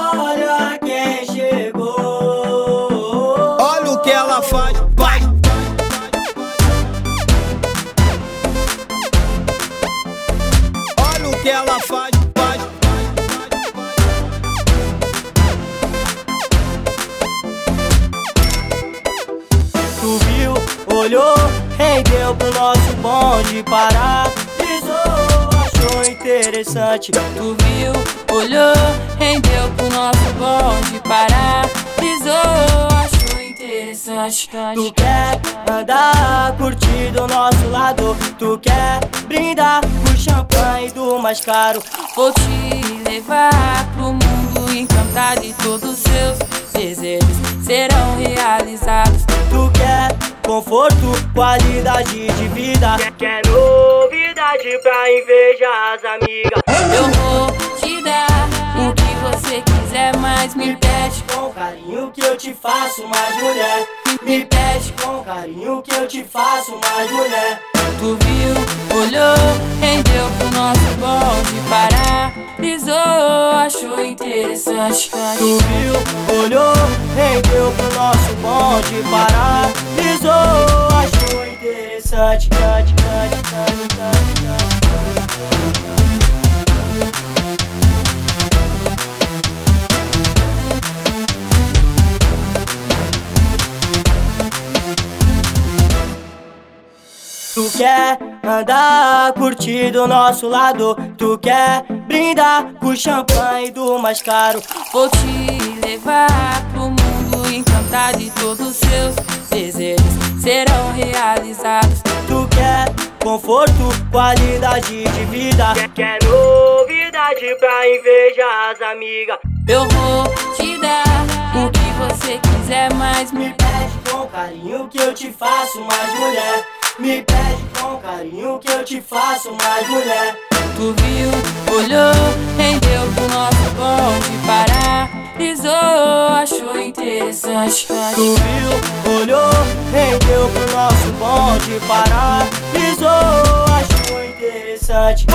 Olha quem chegou. Olha o que ela faz. Olha o que ela faz, faz. Tu viu, olhou, rendeu pro nosso bonde parar. Interessante. Tu viu, olhou, rendeu pro nosso bonde parar. Pisou, achou interessante. Tu quer andar, curtir do nosso lado. Tu quer brindar o champanhe do mais caro. Vou te levar pro mundo encantado e todos os seus desejos serão realizados. Tu quer conforto, qualidade de vida. Quer pra invejar as amigas. Eu vou te dar o que você quiser, mas me pede. Com carinho que eu te faço mais mulher. Me pede, Com carinho que eu te faço mais mulher. tu viu, olhou, rendeu pro nosso bonde parar. Pisou, achou interessante. Tu viu, olhou, rendeu pro nosso bonde parar. Pisou, achou interessante. Tu quer andar, curtir do nosso lado. Tu quer brindar com champanhe do mais caro. Vou te levar pro mundo encantado e todos os seus desejos serão realizados. Tu quer conforto, qualidade de vida. Quer novidade pra invejar as amigas. Eu vou te dar o que você quiser, mas me Me pede com carinho que eu te faço mais mulher. Me pede com carinho que eu te faço mais mulher. Tu viu, olhou, rendeu pro nosso bonde parar. Pisou, achou interessante. Tu viu, olhou, rendeu pro nosso bonde parar. Pisou, achou interessante.